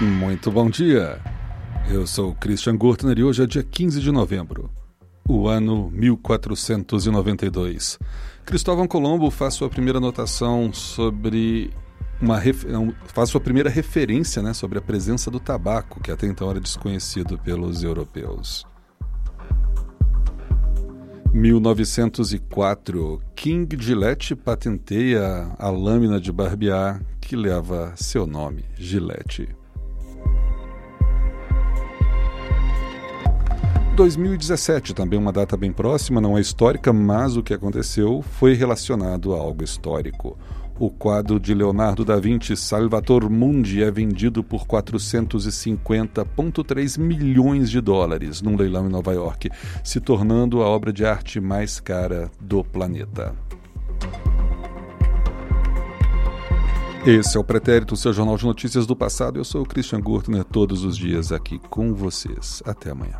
Muito bom dia. Eu sou Christian Gurtner e hoje é dia 15 de novembro, o ano 1492. Cristóvão Colombo faz sua primeira anotação sobre uma faz sua primeira referência né, sobre a presença do tabaco, que até então era desconhecido pelos europeus. 1904, King Gillette patenteia a lâmina de barbear que leva seu nome, Gillette. 2017, também uma data bem próxima, não é histórica, mas o que aconteceu foi relacionado a algo histórico. O quadro de Leonardo da Vinci, Salvator Mundi, é vendido por 450,3 milhões de dólares num leilão em Nova York, se tornando a obra de arte mais cara do planeta. Esse é o Pretérito, seu jornal de notícias do passado. Eu sou o Christian Gurtner, todos os dias aqui com vocês. Até amanhã.